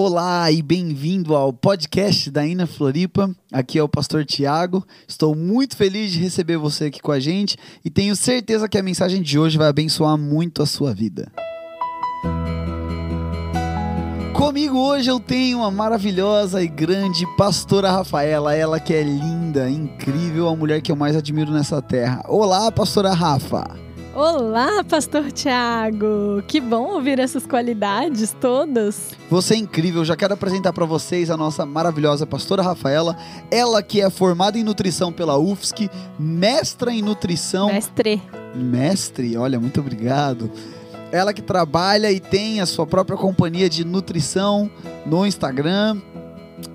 Olá e bem-vindo ao podcast da Ina Floripa. Aqui é o pastor Tiago. Estou muito feliz de receber você aqui com a gente e tenho certeza que a mensagem de hoje vai abençoar muito a sua vida. Comigo hoje eu tenho a maravilhosa e grande pastora Rafaela, ela que é linda, incrível, a mulher que eu mais admiro nessa terra. Olá, pastora Rafa. Olá, Pastor Tiago! Que bom ouvir essas qualidades todas. Você é incrível. Já quero apresentar para vocês a nossa maravilhosa pastora Rafaela. Ela que é formada em nutrição pela UFSC, mestra em nutrição. Mestre. Mestre, olha, muito obrigado. Ela que trabalha e tem a sua própria companhia de nutrição no Instagram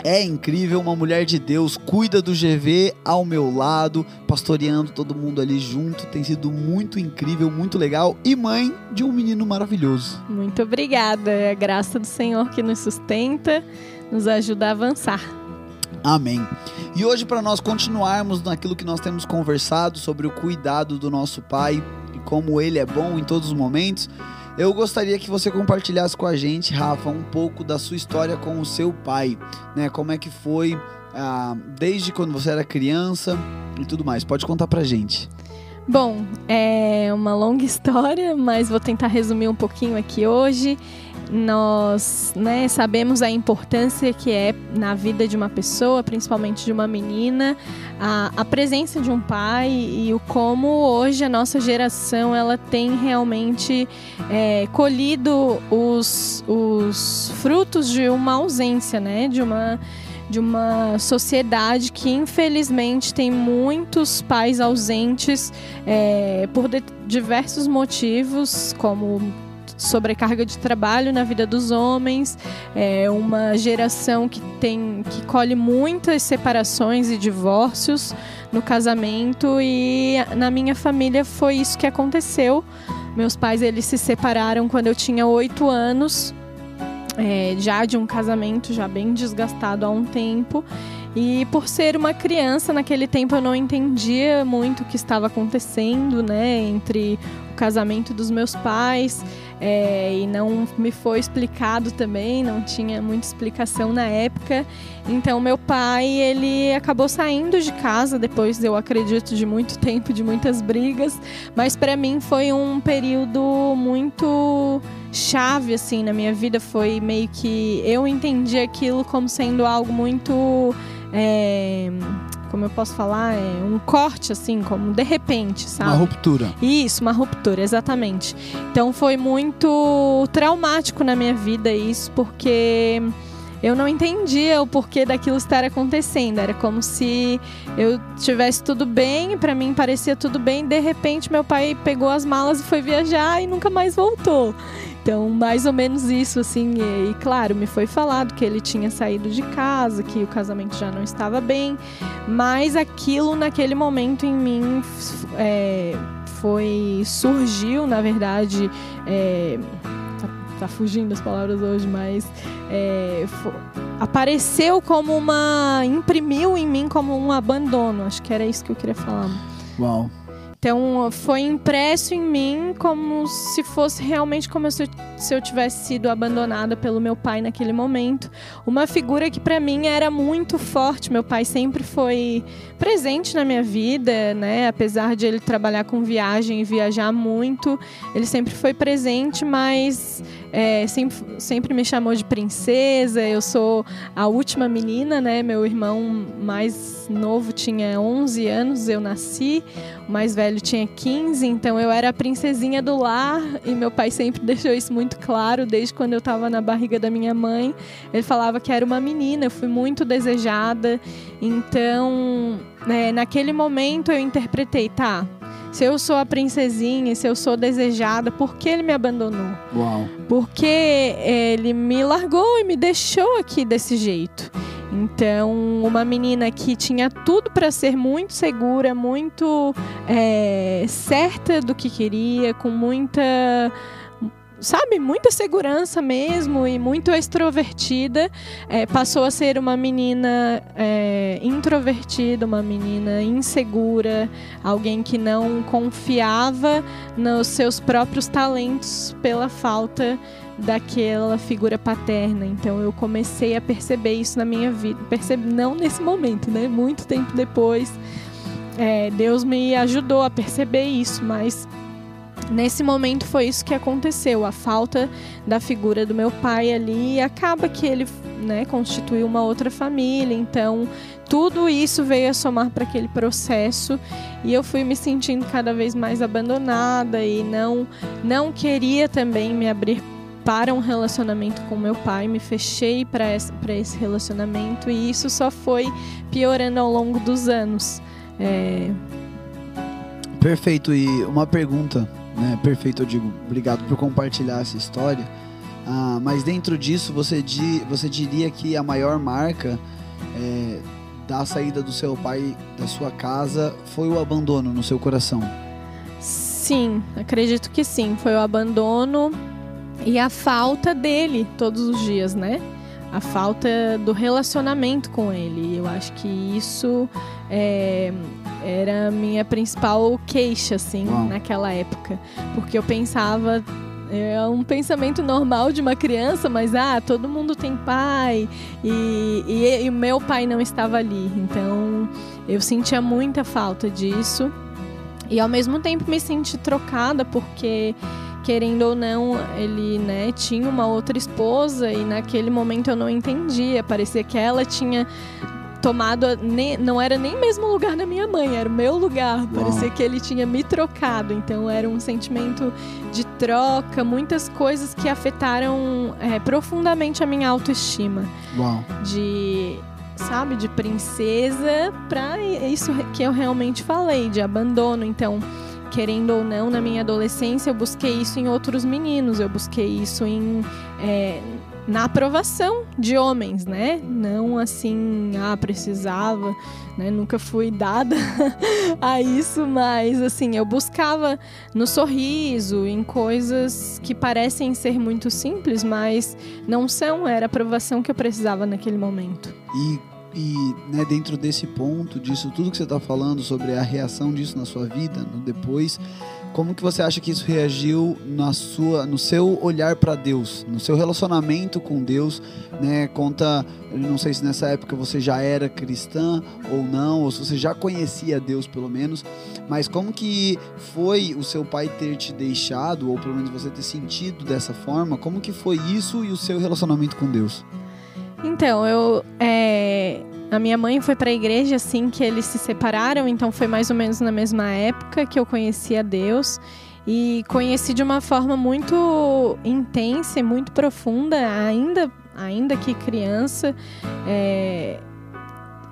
é incrível, uma mulher de Deus, cuida do GV ao meu lado, pastoreando todo mundo ali junto. Tem sido muito incrível, muito legal e mãe de um menino maravilhoso. Muito obrigada. É a graça do Senhor que nos sustenta, nos ajuda a avançar. Amém. E hoje, para nós continuarmos naquilo que nós temos conversado sobre o cuidado do nosso Pai e como Ele é bom em todos os momentos, eu gostaria que você compartilhasse com a gente, Rafa, um pouco da sua história com o seu pai, né? Como é que foi ah, desde quando você era criança e tudo mais. Pode contar pra gente. Bom, é uma longa história, mas vou tentar resumir um pouquinho aqui hoje. Nós né, sabemos a importância que é na vida de uma pessoa, principalmente de uma menina, a, a, presença de um pai e o como hoje a nossa geração ela tem realmente é, colhido os, os frutos de uma ausência, né, de uma de uma sociedade que infelizmente tem muitos pais ausentes é, por diversos motivos, como sobrecarga de trabalho na vida dos homens, é uma geração que tem que colhe muitas separações e divórcios no casamento e na minha família foi isso que aconteceu. Meus pais eles se separaram quando eu tinha oito anos, é, já de um casamento já bem desgastado há um tempo. E por ser uma criança, naquele tempo eu não entendia muito o que estava acontecendo, né, entre o casamento dos meus pais é, e não me foi explicado também, não tinha muita explicação na época. Então meu pai ele acabou saindo de casa depois, eu acredito, de muito tempo, de muitas brigas, mas para mim foi um período muito chave assim na minha vida. Foi meio que eu entendi aquilo como sendo algo muito é, como eu posso falar, é um corte, assim, como de repente, sabe? Uma ruptura. Isso, uma ruptura, exatamente. Então foi muito traumático na minha vida isso, porque eu não entendia o porquê daquilo estar acontecendo. Era como se eu tivesse tudo bem, para mim parecia tudo bem, de repente meu pai pegou as malas e foi viajar e nunca mais voltou. Então, mais ou menos isso, assim. E, e, claro, me foi falado que ele tinha saído de casa, que o casamento já não estava bem, mas aquilo naquele momento em mim é, foi. surgiu, na verdade. É, tá, tá, fugindo as palavras hoje, mas é, foi, apareceu como uma. imprimiu em mim como um abandono. Acho que era isso que eu queria falar. Uau. Então foi impresso em mim como se fosse realmente como se eu tivesse sido abandonada pelo meu pai naquele momento. Uma figura que para mim era muito forte. Meu pai sempre foi presente na minha vida, né? Apesar de ele trabalhar com viagem e viajar muito, ele sempre foi presente, mas é, sempre, sempre me chamou de princesa. Eu sou a última menina, né? Meu irmão mais novo tinha 11 anos, eu nasci. O mais velho tinha 15, então eu era a princesinha do lar e meu pai sempre deixou isso muito claro desde quando eu estava na barriga da minha mãe. Ele falava que era uma menina, eu fui muito desejada. Então, né, naquele momento eu interpretei, tá? Se eu sou a princesinha, se eu sou desejada, por que ele me abandonou? Uau. Porque ele me largou e me deixou aqui desse jeito. Então, uma menina que tinha tudo para ser muito segura, muito é, certa do que queria, com muita sabe, muita segurança mesmo e muito extrovertida, é, passou a ser uma menina é, introvertida, uma menina insegura, alguém que não confiava nos seus próprios talentos pela falta daquela figura paterna. Então eu comecei a perceber isso na minha vida. Percebi, não nesse momento, né? Muito tempo depois. É, Deus me ajudou a perceber isso, mas nesse momento foi isso que aconteceu. A falta da figura do meu pai ali acaba que ele né, constituiu uma outra família. Então tudo isso veio a somar para aquele processo e eu fui me sentindo cada vez mais abandonada e não não queria também me abrir para um relacionamento com meu pai, me fechei para esse relacionamento e isso só foi piorando ao longo dos anos. É... Perfeito. E uma pergunta, né? Perfeito, eu digo. Obrigado por compartilhar essa história. Ah, mas dentro disso, você, di, você diria que a maior marca é, da saída do seu pai da sua casa foi o abandono no seu coração? Sim, acredito que sim. Foi o abandono e a falta dele todos os dias, né? A falta do relacionamento com ele. Eu acho que isso é, era a minha principal queixa, assim, Uau. naquela época. Porque eu pensava, é um pensamento normal de uma criança, mas ah, todo mundo tem pai e, e, e o meu pai não estava ali. Então eu sentia muita falta disso e ao mesmo tempo me senti trocada porque querendo ou não, ele, né, tinha uma outra esposa e naquele momento eu não entendia. Parecia que ela tinha tomado, não era nem mesmo lugar da minha mãe, era o meu lugar. Uau. Parecia que ele tinha me trocado. Então era um sentimento de troca, muitas coisas que afetaram é, profundamente a minha autoestima. Uau. De sabe, de princesa para isso que eu realmente falei, de abandono. Então, querendo ou não, na minha adolescência eu busquei isso em outros meninos, eu busquei isso em é, na aprovação de homens, né? Não assim, ah, precisava, né? Nunca fui dada a isso, mas assim, eu buscava no sorriso, em coisas que parecem ser muito simples, mas não são, era a aprovação que eu precisava naquele momento. E e né, dentro desse ponto, disso tudo que você está falando sobre a reação disso na sua vida, no depois, como que você acha que isso reagiu na sua, no seu olhar para Deus, no seu relacionamento com Deus, né? Conta, não sei se nessa época você já era cristã ou não, ou se você já conhecia Deus pelo menos, mas como que foi o seu pai ter te deixado, ou pelo menos você ter sentido dessa forma? Como que foi isso e o seu relacionamento com Deus? Então, eu. É, a minha mãe foi para a igreja assim que eles se separaram, então foi mais ou menos na mesma época que eu conhecia Deus. E conheci de uma forma muito intensa e muito profunda, ainda, ainda que criança. É,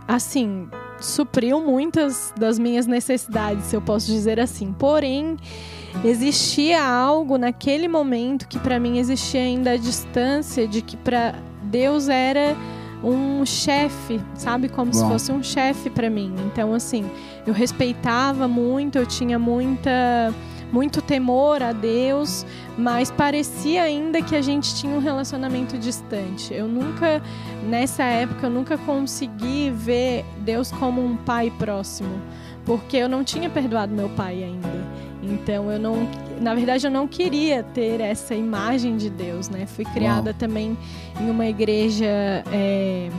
assim, supriu muitas das minhas necessidades, se eu posso dizer assim. Porém, existia algo naquele momento que para mim existia ainda a distância de que para Deus era um chefe, sabe? Como Bom. se fosse um chefe para mim. Então, assim, eu respeitava muito, eu tinha muita muito temor a Deus, mas parecia ainda que a gente tinha um relacionamento distante. Eu nunca, nessa época, eu nunca consegui ver Deus como um pai próximo, porque eu não tinha perdoado meu pai ainda. Então eu não na verdade, eu não queria ter essa imagem de Deus, né? Fui criada Uau. também em uma igreja, é,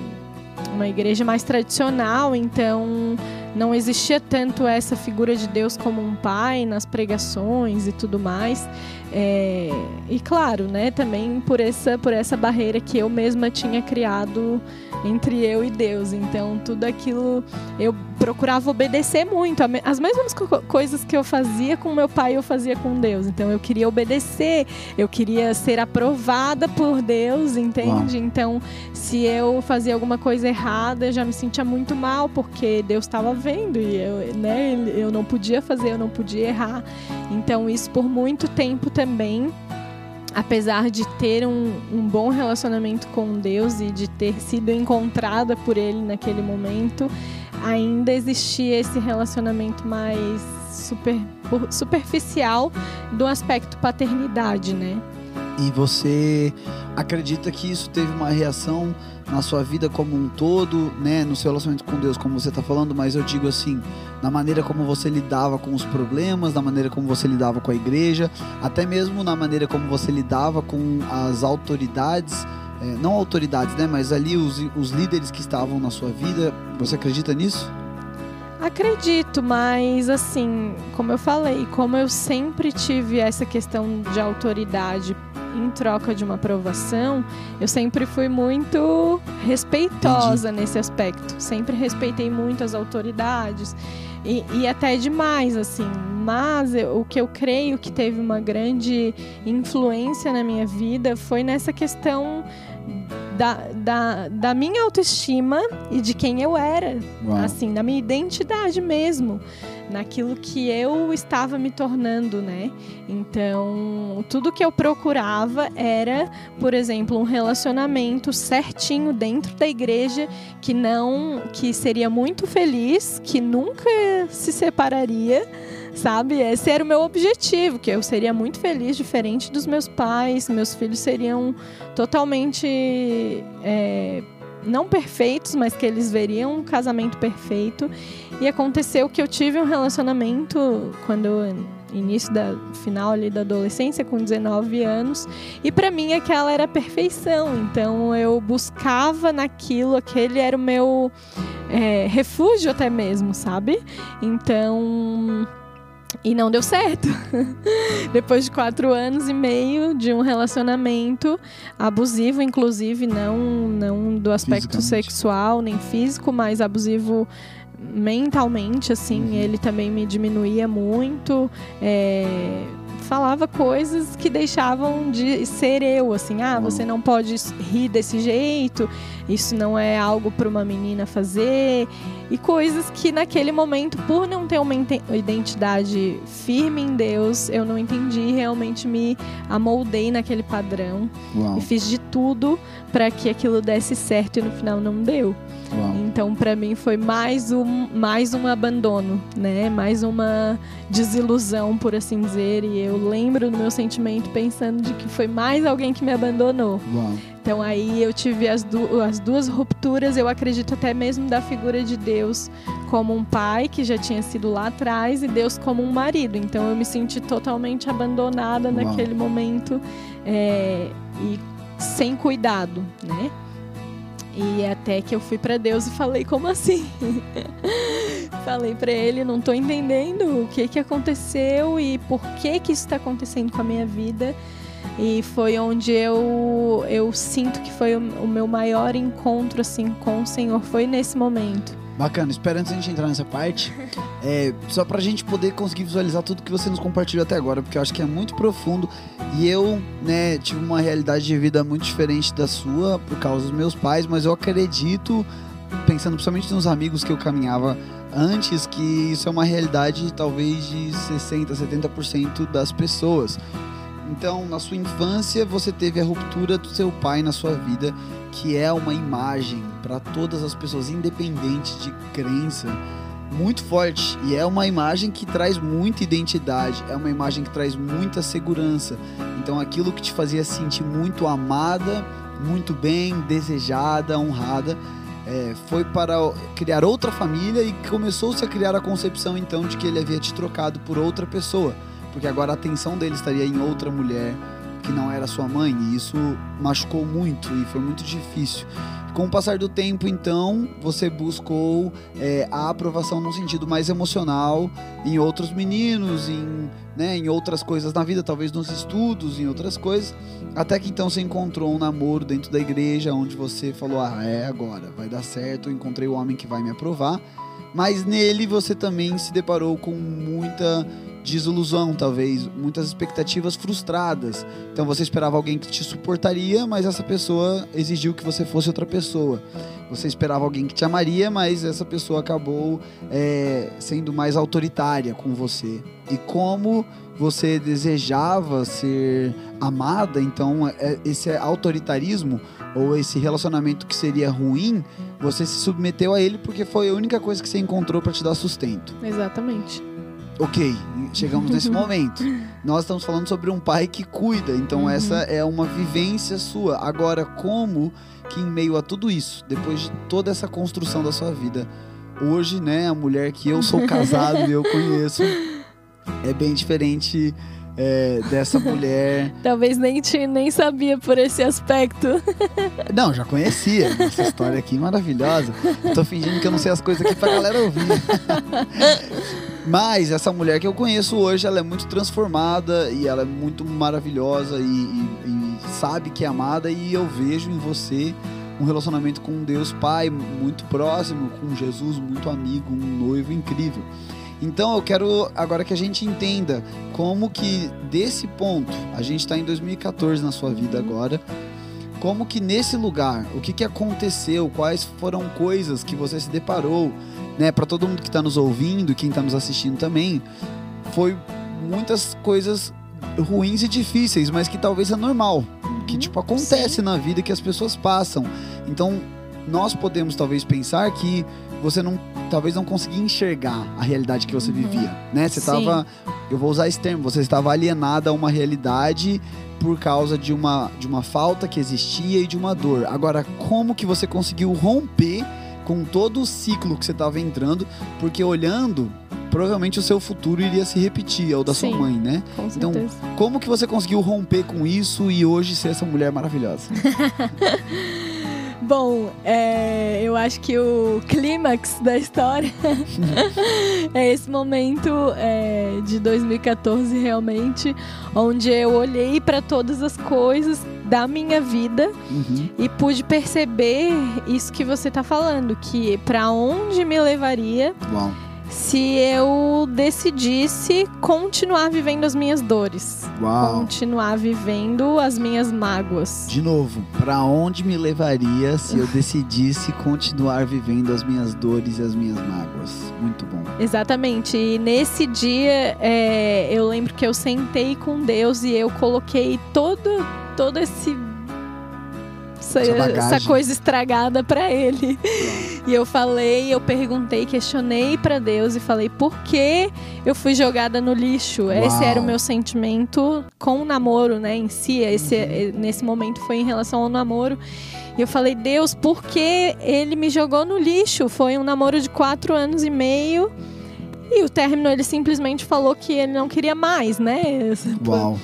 uma igreja mais tradicional, então não existia tanto essa figura de Deus como um pai nas pregações e tudo mais. É, e claro, né, também por essa, por essa barreira que eu mesma tinha criado entre eu e Deus. Então, tudo aquilo eu procurava obedecer muito. As mesmas coisas que eu fazia com meu pai, eu fazia com Deus. Então, eu queria obedecer, eu queria ser aprovada por Deus, entende? Então, se eu fazia alguma coisa errada, eu já me sentia muito mal, porque Deus estava vendo e eu, né, eu não podia fazer, eu não podia errar. Então, isso por muito tempo também apesar de ter um, um, bom relacionamento com Deus e de ter sido encontrada por Ele naquele momento, ainda existia esse relacionamento mais super, superficial do aspecto paternidade, né? E você acredita que isso teve uma reação na sua vida como um todo, né, no seu relacionamento com Deus, como você está falando, mas eu digo assim, na maneira como você lidava com os problemas, na maneira como você lidava com a igreja, até mesmo na maneira como você lidava com as autoridades, é, não autoridades, né, mas ali os, os líderes que estavam na sua vida. Você acredita nisso? Acredito, mas assim, como eu falei, como eu sempre tive essa questão de autoridade em troca de uma aprovação, eu sempre fui muito respeitosa Entendi. nesse aspecto. Sempre respeitei muito as autoridades e, e até demais, assim. Mas eu, o que eu creio que teve uma grande influência na minha vida foi nessa questão da, da, da minha autoestima e de quem eu era, Uau. assim, da minha identidade mesmo naquilo que eu estava me tornando, né? Então, tudo que eu procurava era, por exemplo, um relacionamento certinho dentro da igreja que não que seria muito feliz, que nunca se separaria sabe? Esse era o meu objetivo, que eu seria muito feliz, diferente dos meus pais. Meus filhos seriam totalmente é, não perfeitos, mas que eles veriam um casamento perfeito. E aconteceu que eu tive um relacionamento quando início da final ali da adolescência com 19 anos, e para mim aquela era a perfeição. Então eu buscava naquilo, aquele era o meu é, refúgio até mesmo, sabe? Então e não deu certo. Depois de quatro anos e meio de um relacionamento abusivo, inclusive, não, não do aspecto sexual nem físico, mas abusivo mentalmente, assim, uhum. ele também me diminuía muito. É falava coisas que deixavam de ser eu, assim, ah, você não pode rir desse jeito, isso não é algo para uma menina fazer, e coisas que naquele momento, por não ter uma identidade firme em Deus, eu não entendi, realmente me amoldei naquele padrão Uau. e fiz de tudo para que aquilo desse certo e no final não deu. Uau. Então, para mim foi mais um mais um abandono, né? Mais uma desilusão, por assim dizer, e eu lembro do meu sentimento pensando de que foi mais alguém que me abandonou. Uau. Então aí eu tive as, du as duas rupturas, eu acredito até mesmo da figura de Deus como um pai que já tinha sido lá atrás e Deus como um marido. Então eu me senti totalmente abandonada Uau. naquele momento é, e sem cuidado, né? E até que eu fui para Deus e falei como assim? falei para ele, não tô entendendo o que que aconteceu e por que que isso está acontecendo com a minha vida. E foi onde eu, eu sinto que foi o, o meu maior encontro assim com o Senhor, foi nesse momento. Bacana, espera antes a gente entrar nessa parte, é, só pra gente poder conseguir visualizar tudo que você nos compartilhou até agora, porque eu acho que é muito profundo e eu, né, tive uma realidade de vida muito diferente da sua por causa dos meus pais, mas eu acredito, pensando principalmente nos amigos que eu caminhava antes, que isso é uma realidade talvez de 60, 70% das pessoas. Então, na sua infância, você teve a ruptura do seu pai na sua vida, que é uma imagem para todas as pessoas, independente de crença, muito forte. E é uma imagem que traz muita identidade, é uma imagem que traz muita segurança. Então, aquilo que te fazia sentir muito amada, muito bem, desejada, honrada. É, foi para criar outra família e começou-se a criar a concepção então de que ele havia te trocado por outra pessoa porque agora a atenção dele estaria em outra mulher que não era sua mãe, e isso machucou muito e foi muito difícil. Com o passar do tempo, então, você buscou é, a aprovação num sentido mais emocional em outros meninos, em, né, em outras coisas na vida, talvez nos estudos, em outras coisas, até que então você encontrou um namoro dentro da igreja, onde você falou: ah, é agora, vai dar certo, encontrei o homem que vai me aprovar. Mas nele você também se deparou com muita desilusão, talvez, muitas expectativas frustradas. Então você esperava alguém que te suportaria, mas essa pessoa exigiu que você fosse outra pessoa. Você esperava alguém que te amaria, mas essa pessoa acabou é, sendo mais autoritária com você. E como você desejava ser amada, então é, esse autoritarismo ou esse relacionamento que seria ruim, você se submeteu a ele porque foi a única coisa que você encontrou para te dar sustento. Exatamente. Ok, chegamos nesse momento. Nós estamos falando sobre um pai que cuida, então Uhum. essa é uma vivência sua. Agora, como que em meio a tudo isso, depois de toda essa construção da sua vida, hoje, né, a mulher que eu sou casado e eu conheço é bem diferente é, dessa mulher. Talvez nem, te, nem sabia por esse aspecto. Não, já conhecia essa história aqui maravilhosa. Tô fingindo que eu não sei as coisas aqui pra galera ouvir. Mas essa mulher que eu conheço hoje, ela é muito transformada e ela é muito maravilhosa e, e- e sabe que é amada e eu vejo em você um relacionamento com Deus Pai muito próximo, com Jesus muito amigo, um noivo incrível. Então eu quero agora que a gente entenda como que desse ponto, a gente está em 2014 na sua vida agora, como que nesse lugar, o que, que aconteceu, quais foram coisas que você se deparou, né, para todo mundo que está nos ouvindo, quem está nos assistindo também, foi muitas coisas ruins e difíceis, mas que talvez é normal, que tipo acontece na vida que as pessoas passam. Então, nós podemos talvez pensar que você não talvez não conseguia enxergar a realidade que você Uhum. vivia, né? Você Sim. estava, eu vou usar esse termo, você estava alienada a uma realidade por causa de uma de uma falta que existia e de uma dor. Agora, como que você conseguiu romper com todo o ciclo que você estava entrando? Porque olhando, provavelmente o seu futuro iria se repetir, é o da sua Sim. mãe, né? Com Então, certeza. Como que você conseguiu romper com isso e hoje ser essa mulher maravilhosa? Bom, é, eu acho que o clímax da história é esse momento é, de 2014 realmente, onde eu olhei para todas as coisas da minha vida Uhum. e pude perceber isso que você tá falando, que para onde me levaria Uau. se eu decidisse continuar vivendo as minhas dores, Uau. continuar vivendo as minhas mágoas. De novo, pra onde me levaria se eu decidisse continuar vivendo as minhas dores e as minhas mágoas? Muito bom. Exatamente. E nesse dia, é, eu lembro que eu sentei com Deus e eu coloquei todo, todo esse essa, Essa coisa estragada pra Ele. E eu falei, eu perguntei, questionei pra Deus e falei por que eu fui jogada no lixo. Esse era o meu sentimento com o namoro, né, em si. Esse, Uhum. Nesse momento foi em relação ao namoro. E eu falei, Deus, por que ele me jogou no lixo? Foi um namoro de quatro anos e meio. E o término, ele simplesmente falou que ele não queria mais, né? Uau.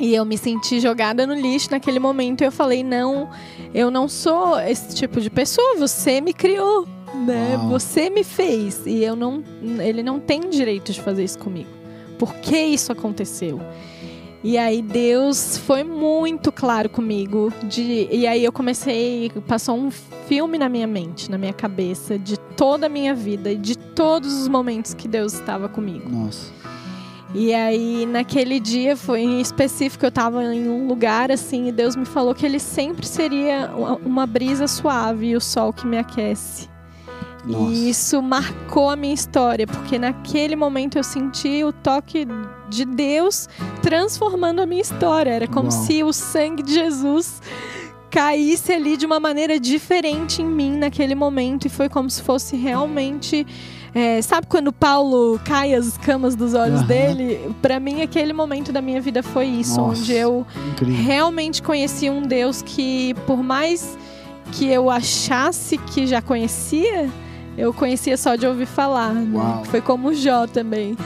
E eu me senti jogada no lixo naquele momento. E eu falei, não, eu não sou esse tipo de pessoa. Você me criou, né? Uau. Você me fez. E eu não, ele não tem direito de fazer isso comigo. Por que isso aconteceu? E aí Deus foi muito claro comigo. De, e aí eu comecei, passou um filme na minha mente, na minha cabeça, de toda a minha vida e de todos os momentos que Deus estava comigo. Nossa. E aí, naquele dia, foi em específico, eu tava em um lugar assim, e Deus me falou que ele sempre seria uma- uma brisa suave e o sol que me aquece. Nossa. E isso marcou a minha história, porque naquele momento eu senti o toque de Deus transformando a minha história. Era como Uau. se o sangue de Jesus caísse ali de uma maneira diferente em mim naquele momento, e foi como se fosse realmente. É, sabe quando Paulo cai as escamas dos olhos Aham. dele? Pra mim, aquele momento da minha vida foi isso, Nossa. onde eu Incrível. realmente conheci um Deus que, por mais que eu achasse que já conhecia, eu conhecia só de ouvir falar. Né? Foi como o Jó também.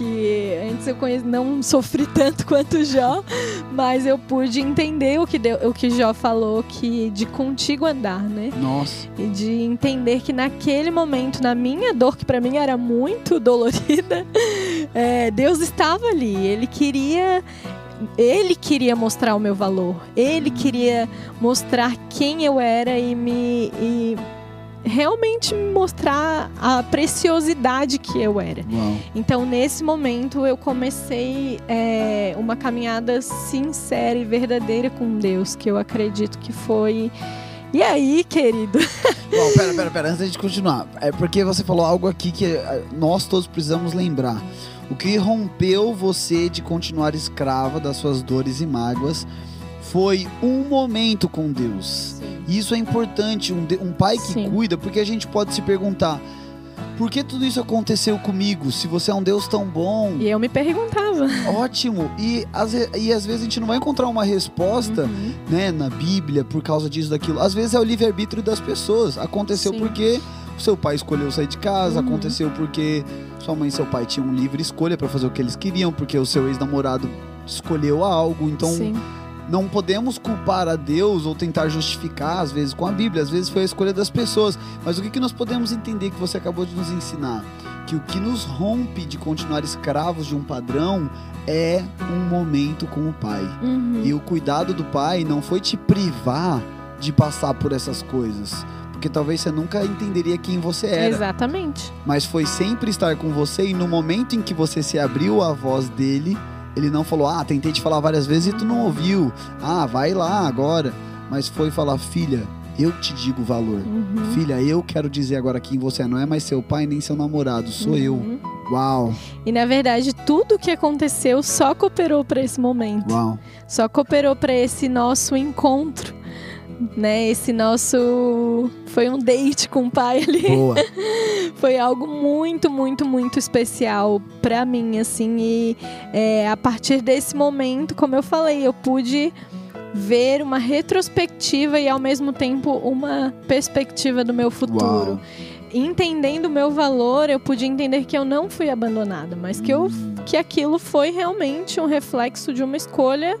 Que antes eu não sofri tanto quanto o Jó, mas eu pude entender o que, deu, o que Jó falou, que de contigo andar, né? Nossa. E de entender que naquele momento, na minha dor, que pra mim era muito dolorida, é, Deus estava ali. Ele queria. Ele queria mostrar o meu valor. Ele queria mostrar quem eu era e me. E realmente me mostrar a preciosidade que eu era. Uau. Então, nesse momento, eu comecei é, uma caminhada sincera e verdadeira com Deus, que eu acredito que foi. E aí, querido? Bom, pera, pera, pera, antes de continuar. É porque você falou algo aqui que eh, nós todos precisamos lembrar. O que rompeu você de continuar escrava das suas dores e mágoas foi um momento com Deus. E isso é importante, um, de- um pai que Sim. cuida, porque a gente pode se perguntar: por que tudo isso aconteceu comigo? Se você é um Deus tão bom, E eu me perguntava. ótimo. E às, e às vezes a gente não vai encontrar uma resposta, Uhum. né, na Bíblia por causa disso, daquilo. Às vezes é o livre-arbítrio das pessoas. Aconteceu Sim. porque o seu pai escolheu sair de casa, Uhum. aconteceu porque sua mãe e seu pai tinham livre escolha pra fazer o que eles queriam, porque o seu ex-namorado escolheu algo. Então, Sim. Não podemos culpar a Deus ou tentar justificar, às vezes, com a Bíblia. Às vezes foi a escolha das pessoas. Mas o que, que nós podemos entender que você acabou de nos ensinar? Que o que nos rompe de continuar escravos de um padrão é um momento com o Pai. Uhum. E o cuidado do Pai não foi te privar de passar por essas coisas. Porque talvez você nunca entenderia quem você era. Exatamente. Mas foi sempre estar com você e no momento em que você se abriu à voz dele, ele não falou: "Ah, tentei te falar várias vezes e tu não ouviu. Ah, vai lá agora". Mas foi falar: "Filha, eu te digo o valor. Uhum. Filha, eu quero dizer agora quem você é. Não é mais seu pai nem seu namorado, sou eu". Uhum. Uau. E na verdade, tudo que aconteceu só cooperou para esse momento. Uau. Só cooperou para esse nosso encontro, né? Esse nosso foi um date com o pai ali. Boa. Foi algo muito, muito, muito especial para mim, assim. E é, a partir desse momento, como eu falei, eu pude ver uma retrospectiva e ao mesmo tempo uma perspectiva do meu futuro. Uau. Entendendo o meu valor, eu pude entender que eu não fui abandonada, mas que eu Hum. que aquilo foi realmente um reflexo de uma escolha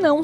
não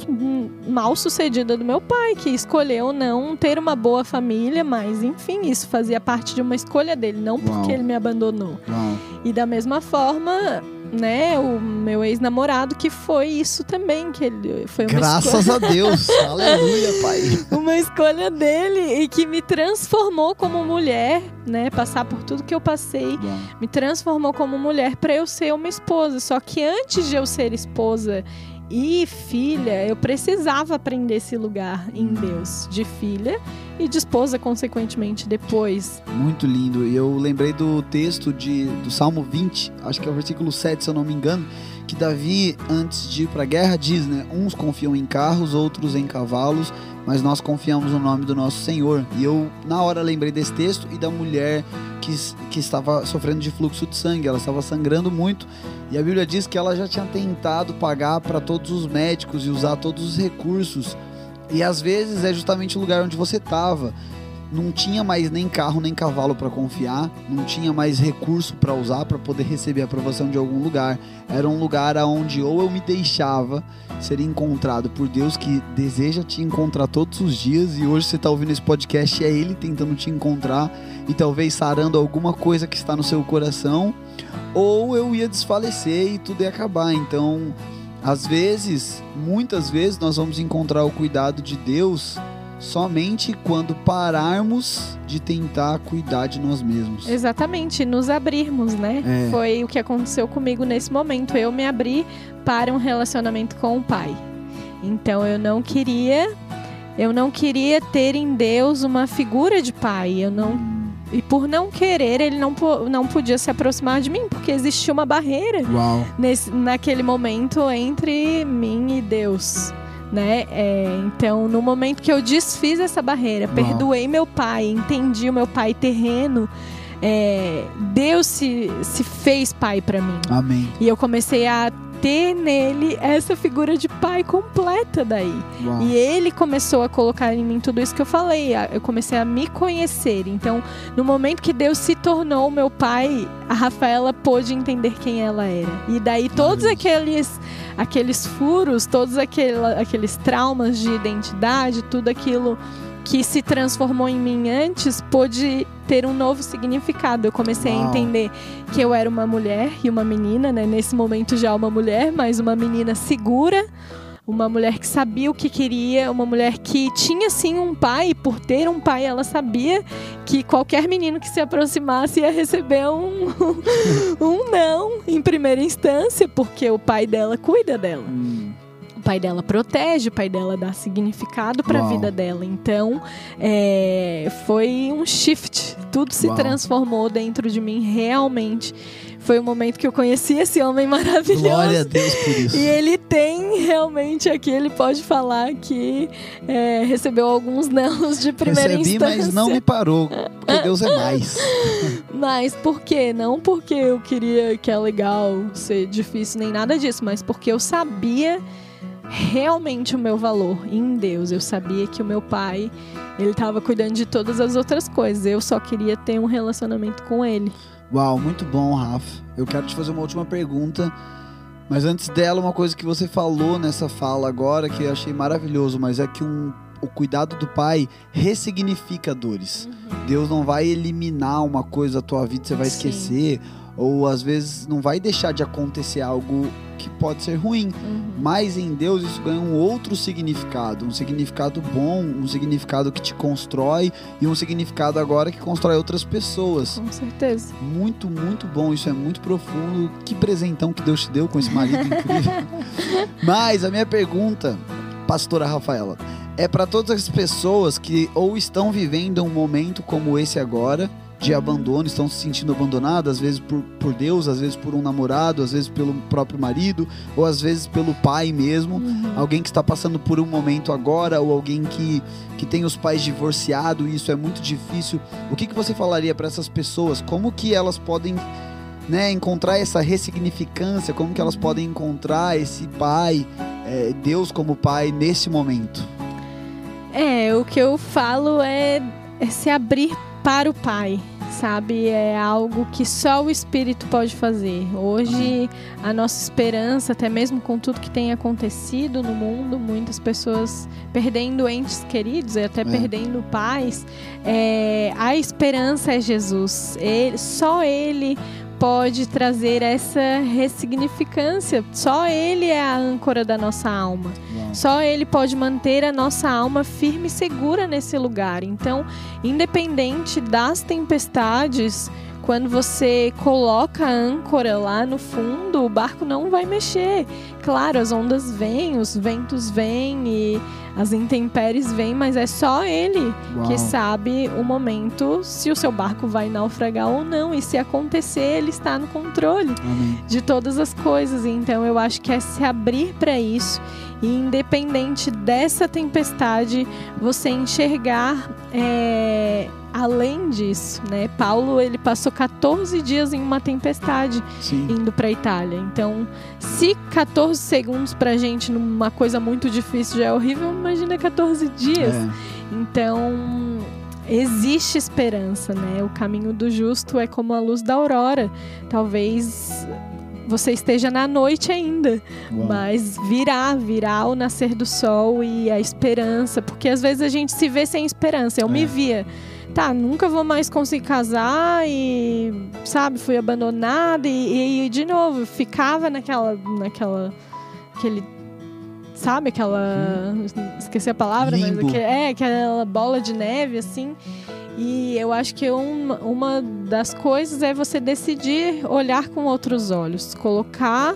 mal sucedida do meu pai, que escolheu não ter uma boa família, mas enfim, isso fazia parte de uma escolha dele, não porque Uau. ele me abandonou. Uau. E da mesma forma, né, o meu ex-namorado que foi isso também, que ele foi uma Graças a Deus. Aleluia, pai. uma escolha dele e que me transformou como mulher, né? Passar por tudo que eu passei, me transformou como mulher para eu ser uma esposa. Só que antes de eu ser esposa e filha, eu precisava aprender esse lugar em Deus de filha e de esposa consequentemente depois. Muito lindo. E eu lembrei do texto de, do Salmo 20, acho que é o versículo 7, se eu não me engano, que Davi, antes de ir pra guerra, diz, né? Uns confiam em carros, outros em cavalos, mas nós confiamos no nome do nosso Senhor. E eu, na hora, lembrei desse texto e da mulher que, que estava sofrendo de fluxo de sangue. Ela estava sangrando muito. E a Bíblia diz que ela já tinha tentado pagar para todos os médicos e usar todos os recursos. E às vezes é justamente o lugar onde você estava não tinha mais nem carro nem cavalo para confiar, não tinha mais recurso para usar para poder receber a aprovação de algum lugar. Era um lugar aonde ou eu me deixava ser encontrado por Deus que deseja te encontrar todos os dias e hoje você está ouvindo esse podcast é ele tentando te encontrar e talvez sarando alguma coisa que está no seu coração, ou eu ia desfalecer e tudo ia acabar. Então, às vezes, muitas vezes nós vamos encontrar o cuidado de Deus somente quando pararmos de tentar cuidar de nós mesmos. Exatamente, nos abrirmos, né? É. Foi o que aconteceu comigo nesse momento. Eu me abri para um relacionamento com o pai. Então eu não queria, eu não queria ter em Deus uma figura de pai. Eu não e por não querer, ele não, não podia se aproximar de mim, porque existia uma barreira nesse, naquele momento entre mim e Deus. Né? É, então, no momento que eu desfiz essa barreira, Uau. perdoei meu pai, entendi o meu pai terreno, é, Deus se, se fez pai para mim. Amém. E eu comecei a ter nele essa figura de pai completa daí. Uau. E ele começou a colocar em mim tudo isso que eu falei. Eu comecei a me conhecer. Então, no momento que Deus se tornou meu pai, a Rafaela pôde entender quem ela era. E daí todos aqueles aqueles furos, todos aquela, aqueles traumas de identidade, tudo aquilo que se transformou em mim antes, pôde ter um novo significado. Eu comecei Uau. a entender que eu era uma mulher e uma menina, né? Nesse momento já uma mulher, mas uma menina segura, uma mulher que sabia o que queria, uma mulher que tinha sim um pai, e por ter um pai, ela sabia que qualquer menino que se aproximasse ia receber um, um não em primeira instância, porque o pai dela cuida dela. Hum, pai dela protege, o pai dela dá significado para a vida dela. Então, é, foi um shift. Tudo se Uau. transformou dentro de mim realmente. Foi o momento que eu conheci esse homem maravilhoso. Glória a Deus por isso. E ele tem realmente aqui, ele pode falar que é, recebeu alguns nãos de primeira Recebi, instância. mas não me parou, porque Deus é mais. Mas por quê? Não porque eu queria que é legal ser difícil nem nada disso, mas porque eu sabia realmente o meu valor em Deus. Eu sabia que o meu pai, ele estava cuidando de todas as outras coisas. Eu só queria ter um relacionamento com ele. Uau, muito bom, Rafa. Eu quero te fazer uma última pergunta. Mas antes dela, uma coisa que você falou nessa fala agora que eu achei maravilhoso, mas é que um, o cuidado do pai ressignifica dores. Deus não vai eliminar uma coisa da tua vida, você vai Sim. esquecer, ou às vezes não vai deixar de acontecer algo que pode ser ruim. Uhum. Mas em Deus isso ganha um outro significado, um significado bom, um significado que te constrói e um significado agora que constrói outras pessoas. Com certeza. Muito, muito bom, isso é muito profundo. Que presentão que Deus te deu com esse marido incrível. Mas a minha pergunta, pastora Rafaela, é para todas as pessoas que ou estão vivendo um momento como esse agora, de abandono, estão se sentindo abandonadas, às vezes por, por Deus, às vezes por um namorado, às vezes pelo próprio marido, ou às vezes pelo pai mesmo. Uhum. Alguém que está passando por um momento agora, ou alguém que, que tem os pais divorciados, e isso é muito difícil. O que, que você falaria para essas pessoas? Como que elas podem né, encontrar essa ressignificância? Como que elas podem encontrar esse pai, é, Deus como pai, nesse momento? É, o que eu falo é, é se abrir para o Pai, sabe? É algo que só o Espírito pode fazer. Hoje, a nossa esperança, até mesmo com tudo que tem acontecido no mundo, muitas pessoas perdendo entes queridos e até É. perdendo pais, é, a esperança é Jesus. Ele, só Ele pode trazer essa ressignificância. Só Ele é a âncora da nossa alma. Só Ele pode manter a nossa alma firme e segura nesse lugar. Então, independente das tempestades, quando você coloca a âncora lá no fundo, o barco não vai mexer. Claro, as ondas vêm, os ventos vêm e as intempéries vêm, mas é só Ele Uau. que sabe o momento se o seu barco vai naufragar ou não. E se acontecer, Ele está no controle Amém. de todas as coisas. Então eu acho que é se abrir para isso e independente dessa tempestade, você enxergar é, além disso, né? Paulo ele passou 14 dias em uma tempestade Sim. indo para Itália. Então, se 14 segundos pra gente numa coisa muito difícil já é horrível, imagina 14 dias. É. Então, existe esperança, né? O caminho do justo é como a luz da aurora. Talvez você esteja na noite ainda, Uau. mas virá, virá o nascer do sol e a esperança, porque às vezes a gente se vê sem esperança. Eu É. me via, tá, nunca vou mais conseguir casar e, sabe, fui abandonada e, e de novo, ficava naquela, naquela, aquele, sabe, aquela, esqueci a palavra, mas Limbo. aque- é, aquela bola de neve, assim. E eu acho que uma, uma das coisas é você decidir olhar com outros olhos, colocar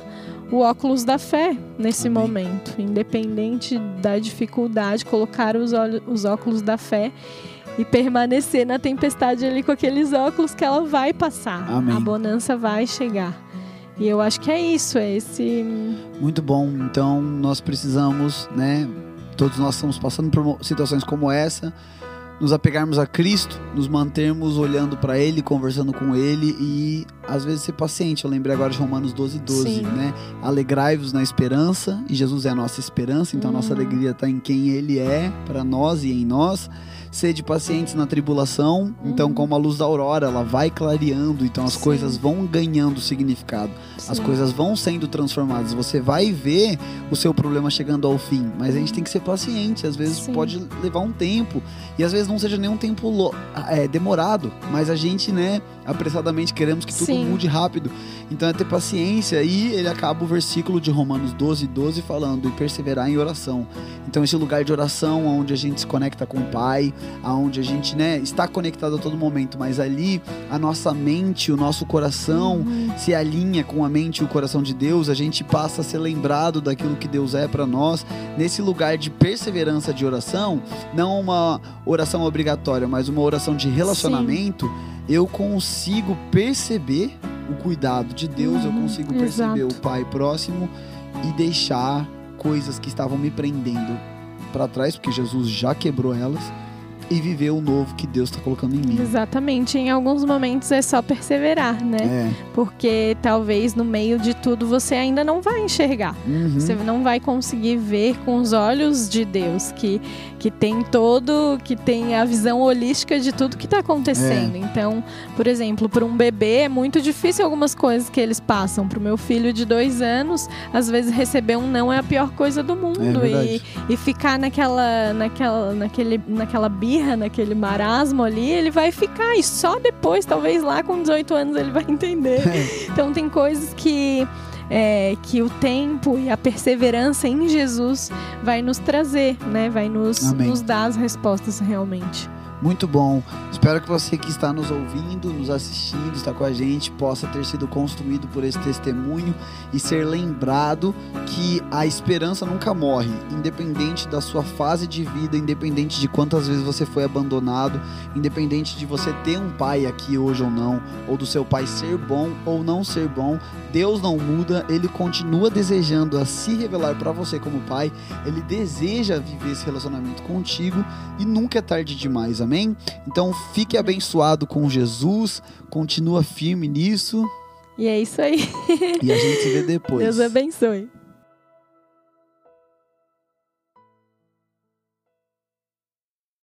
o óculos da fé nesse Amém. momento, independente da dificuldade, colocar os, olhos, os óculos da fé e permanecer na tempestade ali com aqueles óculos que ela vai passar. Amém. A bonança vai chegar. E eu acho que é isso, é esse. Muito bom. Então nós precisamos, né? Todos nós estamos passando por situações como essa, nos apegarmos a Cristo, nos mantermos olhando para Ele, conversando com Ele e às vezes ser paciente. Eu lembrei agora de Romanos 12, 12, Sim. né? Alegrai-vos na esperança e Jesus é a nossa esperança, então a nossa Uhum. alegria está em quem Ele é para nós e em nós. Sede pacientes na tribulação, então Uhum. como a luz da aurora, ela vai clareando, então as Sim. coisas vão ganhando significado as Sim. coisas vão sendo transformadas. Você vai ver o seu problema chegando ao fim, mas a gente tem que ser paciente. Às vezes Sim. pode levar um tempo e às vezes não seja nem um tempo é, demorado, mas a gente, né, apressadamente queremos que tudo mude rápido. Então é ter paciência e ele acaba o versículo de Romanos 12, 12 falando e perseverar em oração. Então esse lugar de oração onde a gente se conecta com o Pai, aonde a gente, né, está conectado a todo momento, mas ali a nossa mente, o nosso coração Uhum. se alinha com a mente e o coração de Deus, a gente passa a ser lembrado daquilo que Deus é para nós, nesse lugar de perseverança de oração, não uma oração obrigatória, mas uma oração de relacionamento, eu consigo perceber o cuidado de Deus, eu Uhum, consigo perceber exato. o Pai próximo e deixar coisas que estavam me prendendo para trás, porque Jesus já quebrou elas, e viver o novo que Deus está colocando em mim. Exatamente. Em alguns momentos é só perseverar, né? É. Porque talvez no meio de tudo você ainda não vai enxergar. Uhum. Você não vai conseguir ver com os olhos de Deus, que, que tem todo, que tem a visão holística de tudo que está acontecendo. Então, por exemplo, para um bebê é muito difícil algumas coisas que eles passam. Para o meu filho de dois anos, às vezes receber um não é a pior coisa do mundo. É e, e ficar naquela, naquela, naquele, naquela birra, naquele marasmo ali, ele vai ficar. E só depois, talvez lá com 18 anos, ele vai entender. Então tem coisas que é, que o tempo e a perseverança em Jesus vai nos trazer, né? Vai nos, Amém. nos dar as respostas realmente. Muito bom. Espero que você que está nos ouvindo, nos assistindo, está com a gente, possa ter sido construído por esse testemunho e ser lembrado que a esperança nunca morre, independente da sua fase de vida, independente de quantas vezes você foi abandonado, independente de você ter um pai aqui hoje ou não, ou do seu pai ser bom ou não ser bom, Deus não muda, ele continua desejando a se revelar para você como pai, ele deseja viver esse relacionamento contigo e nunca é tarde demais, amém? Então fique abençoado com Jesus, continua firme nisso E é isso aí. e a gente se vê depois. Deus abençoe.